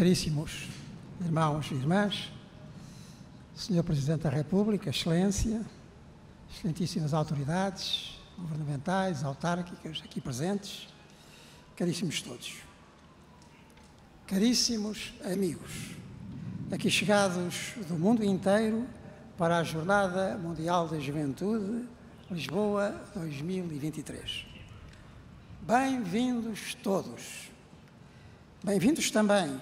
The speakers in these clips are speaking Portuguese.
Caríssimos irmãos e irmãs, Senhor Presidente da República, Excelência, excelentíssimas autoridades governamentais, autárquicas aqui presentes, caríssimos todos. Caríssimos amigos, aqui chegados do mundo inteiro para a Jornada Mundial da Juventude Lisboa 2023. Bem-vindos todos. Bem-vindos também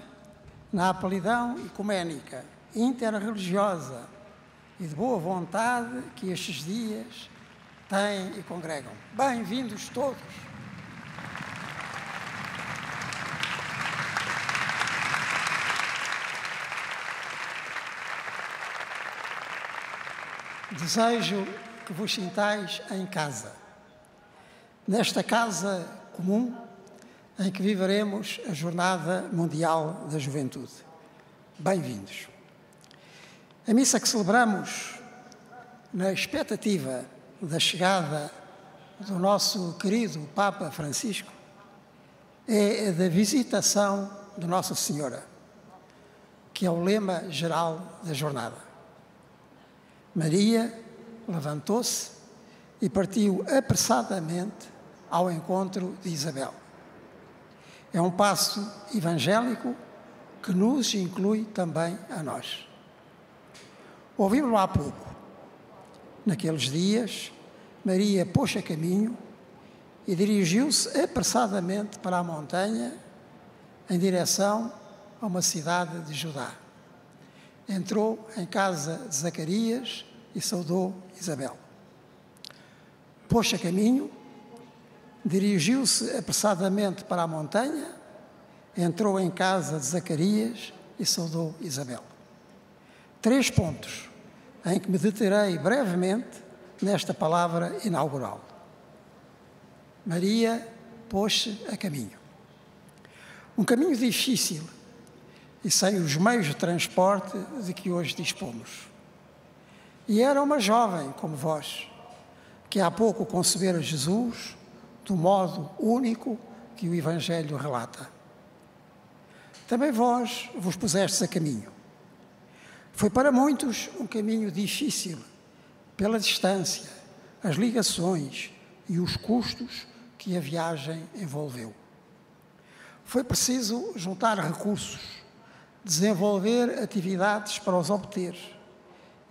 na apelidão ecuménica, interreligiosa e de boa vontade que estes dias têm e congregam. Bem-vindos todos. Desejo que vos sintais em casa, nesta casa comum em que viveremos a Jornada Mundial da Juventude. Bem-vindos. A missa que celebramos na expectativa da chegada do nosso querido Papa Francisco é a da visitação de Nossa Senhora, que é o lema geral da jornada. Maria levantou-se e partiu apressadamente ao encontro de Isabel. É um passo evangélico que nos inclui também a nós. Ouvimos-lo há pouco. Naqueles dias, Maria pôs a caminho e dirigiu-se apressadamente para a montanha em direção a uma cidade de Judá. Entrou em casa de Zacarias e saudou Isabel. Pôs a caminho, dirigiu-se apressadamente para a montanha, entrou em casa de Zacarias e saudou Isabel. Três pontos em que me deterei brevemente nesta palavra inaugural. Maria pôs-se a caminho. Um caminho difícil e sem os meios de transporte de que hoje dispomos. E era uma jovem como vós, que há pouco concebera Jesus do modo único que o Evangelho relata. Também vós vos pusestes a caminho. Foi para muitos um caminho difícil, pela distância, as ligações e os custos que a viagem envolveu. Foi preciso juntar recursos, desenvolver atividades para os obter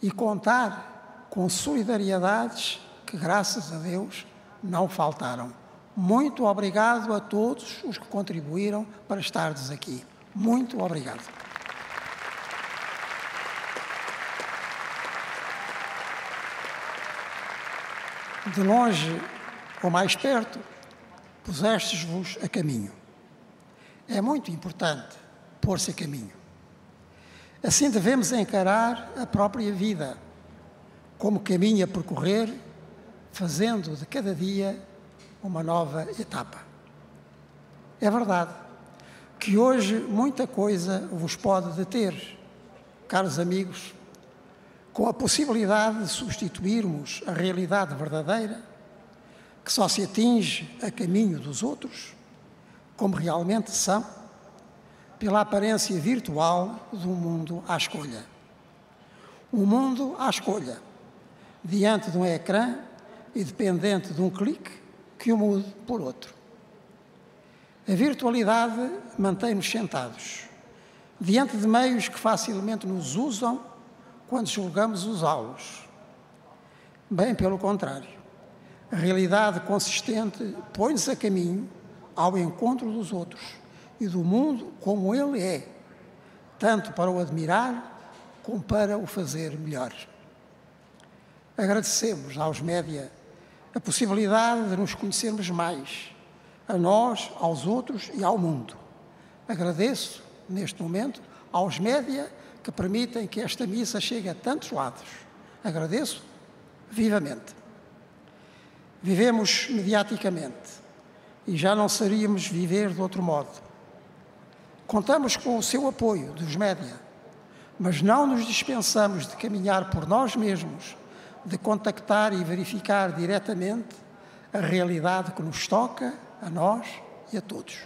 e contar com solidariedades que, graças a Deus, não faltaram. Muito obrigado a todos os que contribuíram para estardes aqui. Muito obrigado. De longe ou mais perto, pusestes-vos a caminho. É muito importante pôr-se a caminho. Assim devemos encarar a própria vida como caminho a percorrer, fazendo de cada dia uma nova etapa. É verdade que hoje muita coisa vos pode deter, caros amigos, com a possibilidade de substituirmos a realidade verdadeira, que só se atinge a caminho dos outros, como realmente são pela aparência virtual do mundo à escolha. Um mundo à escolha, diante de um ecrã e dependente de um clique que o mude por outro. A virtualidade mantém-nos sentados, diante de meios que facilmente nos usam quando julgamos usá-los. Bem pelo contrário, a realidade consistente põe-nos a caminho ao encontro dos outros e do mundo como ele é, tanto para o admirar como para o fazer melhor. Agradecemos aos média a possibilidade de nos conhecermos mais, a nós, aos outros e ao mundo. Agradeço, neste momento, aos média que permitem que esta missa chegue a tantos lados. Agradeço vivamente. Vivemos mediaticamente e já não seríamos viver de outro modo. Contamos com o seu apoio dos média, mas não nos dispensamos de caminhar por nós mesmos, de contactar e verificar diretamente a realidade que nos toca, a nós e a todos.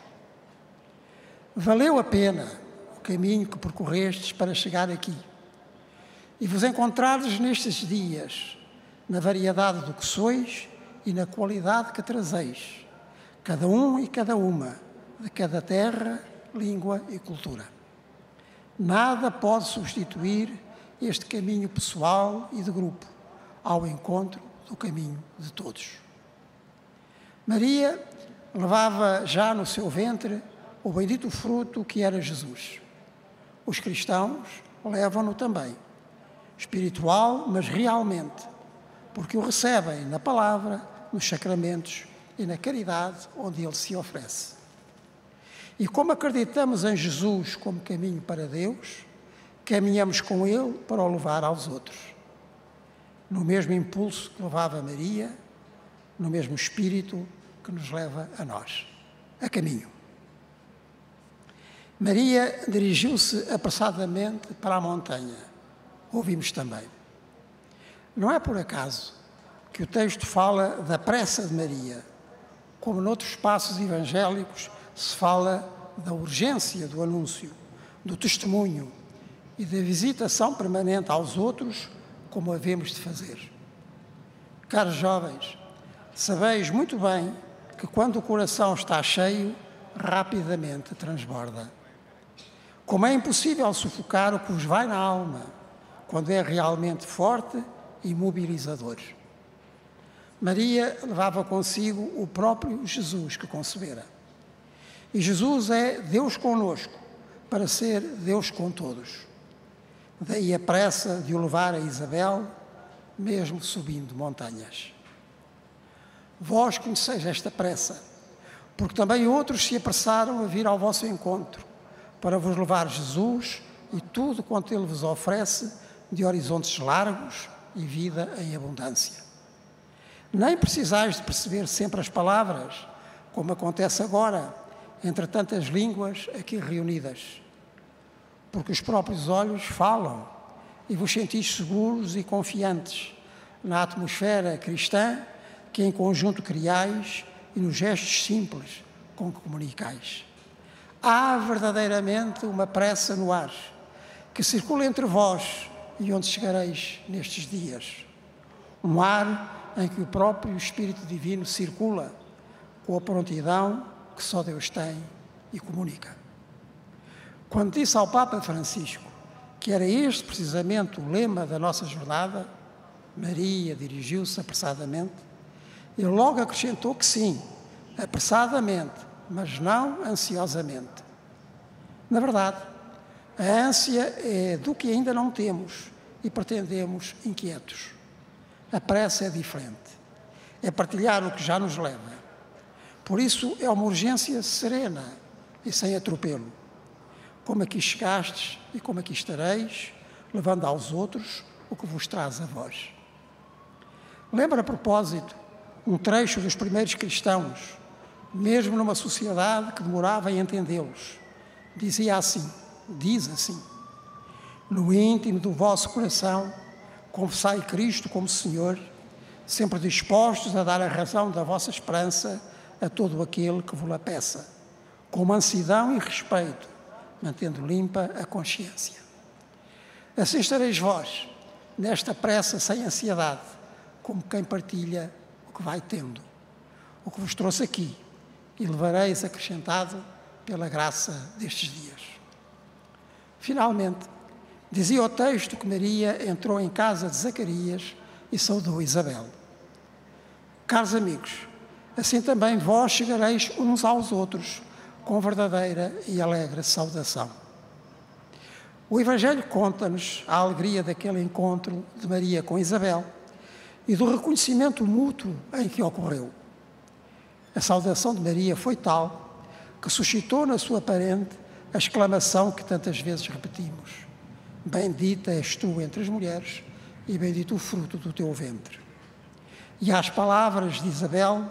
Valeu a pena caminho que percorrestes para chegar aqui. E vos encontrares nestes dias, na variedade do que sois e na qualidade que trazeis, cada um e cada uma, de cada terra, língua e cultura. Nada pode substituir este caminho pessoal e de grupo ao encontro do caminho de todos. Maria levava já no seu ventre o bendito fruto que era Jesus. Os cristãos levam-no também, espiritual, mas realmente, porque o recebem na palavra, nos sacramentos e na caridade onde ele se oferece. E como acreditamos em Jesus como caminho para Deus, caminhamos com ele para o levar aos outros. No mesmo impulso que levava Maria, no mesmo espírito que nos leva a nós, a caminho. Maria dirigiu-se apressadamente para a montanha. Ouvimos também. Não é por acaso que o texto fala da pressa de Maria, como noutros passos evangélicos se fala da urgência do anúncio, do testemunho e da visitação permanente aos outros, como havemos de fazer. Caros jovens, sabeis muito bem que quando o coração está cheio, rapidamente transborda. Como é impossível sufocar o que vos vai na alma, quando é realmente forte e mobilizador. Maria levava consigo o próprio Jesus que concebera. E Jesus é Deus conosco, para ser Deus com todos. Daí a pressa de o levar a Isabel, mesmo subindo montanhas. Vós conheceis esta pressa, porque também outros se apressaram a vir ao vosso encontro, para vos levar Jesus e tudo quanto Ele vos oferece de horizontes largos e vida em abundância. Nem precisais de perceber sempre as palavras, como acontece agora, entre tantas línguas aqui reunidas. Porque os próprios olhos falam e vos sentis seguros e confiantes na atmosfera cristã que em conjunto criais e nos gestos simples com que comunicais. Há verdadeiramente uma pressa no ar que circula entre vós e onde chegareis nestes dias. Um ar em que o próprio Espírito Divino circula com a prontidão que só Deus tem e comunica. Quando disse ao Papa Francisco que era este precisamente o lema da nossa jornada, Maria dirigiu-se apressadamente, ele logo acrescentou que sim, apressadamente, mas não ansiosamente. Na verdade, a ânsia é do que ainda não temos e pretendemos inquietos. A pressa é diferente. É partilhar o que já nos leva. Por isso é uma urgência serena e sem atropelo. Como aqui chegastes e como aqui estareis, levando aos outros o que vos traz a vós. Lembra a propósito um trecho dos primeiros cristãos, mesmo numa sociedade que demorava em entendê-los. Dizia assim: diz assim, no íntimo do vosso coração, confessai Cristo como Senhor, sempre dispostos a dar a razão da vossa esperança a todo aquele que vos la peça, com mansidão e respeito, mantendo limpa a consciência. Assim estareis vós, nesta pressa sem ansiedade, como quem partilha o que vai tendo, o que vos trouxe aqui, e levareis acrescentado pela graça destes dias. Finalmente, dizia o texto que Maria entrou em casa de Zacarias e saudou Isabel. Caros amigos, assim também vós chegareis uns aos outros com verdadeira e alegre saudação. O Evangelho conta-nos a alegria daquele encontro de Maria com Isabel e do reconhecimento mútuo em que ocorreu. A saudação de Maria foi tal que suscitou na sua parente a exclamação que tantas vezes repetimos: Bendita és tu entre as mulheres e bendito o fruto do teu ventre. E às palavras de Isabel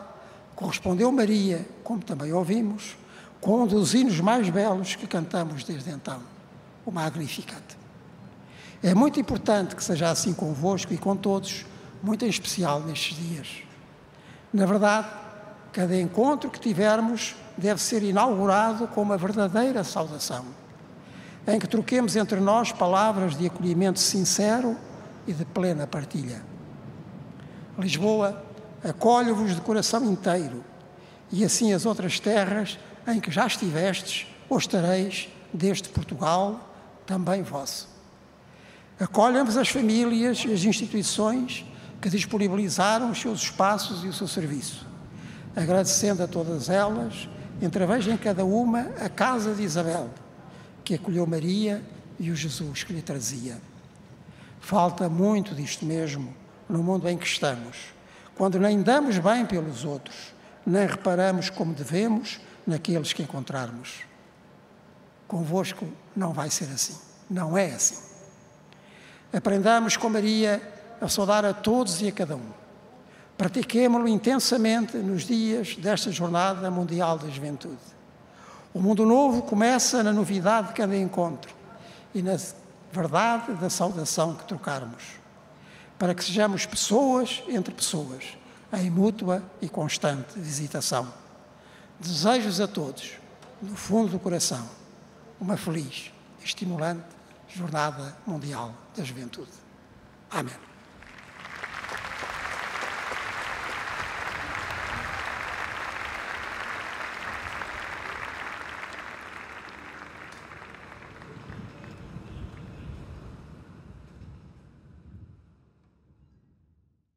correspondeu Maria, como também ouvimos, com um dos hinos mais belos que cantamos desde então, o Magnificat. É muito importante que seja assim convosco e com todos muito em especial nestes dias. Na verdade, cada encontro que tivermos deve ser inaugurado com uma verdadeira saudação. em que troquemos entre nós palavras de acolhimento sincero e de plena partilha. Lisboa acolhe-vos de coração inteiro, e assim as outras terras em que já estivestes ou estareis deste Portugal, também vosso. Acolhem-vos as famílias e as instituições que disponibilizaram os seus espaços e o seu serviço, agradecendo a todas elas, entreveja em cada uma a casa de Isabel, que acolheu Maria e o Jesus que lhe trazia. Falta muito disto mesmo no mundo em que estamos, quando nem damos bem pelos outros, nem reparamos como devemos naqueles que encontrarmos. Convosco não vai ser assim, não é assim. Aprendamos com Maria a saudar a todos e a cada um. Pratiquemo-lo intensamente nos dias desta Jornada Mundial da Juventude. O mundo novo começa na novidade de cada encontro e na verdade da saudação que trocarmos, para que sejamos pessoas entre pessoas, em mútua e constante visitação. Desejo-vos a todos, no fundo do coração, uma feliz, estimulante Jornada Mundial da Juventude. Amém.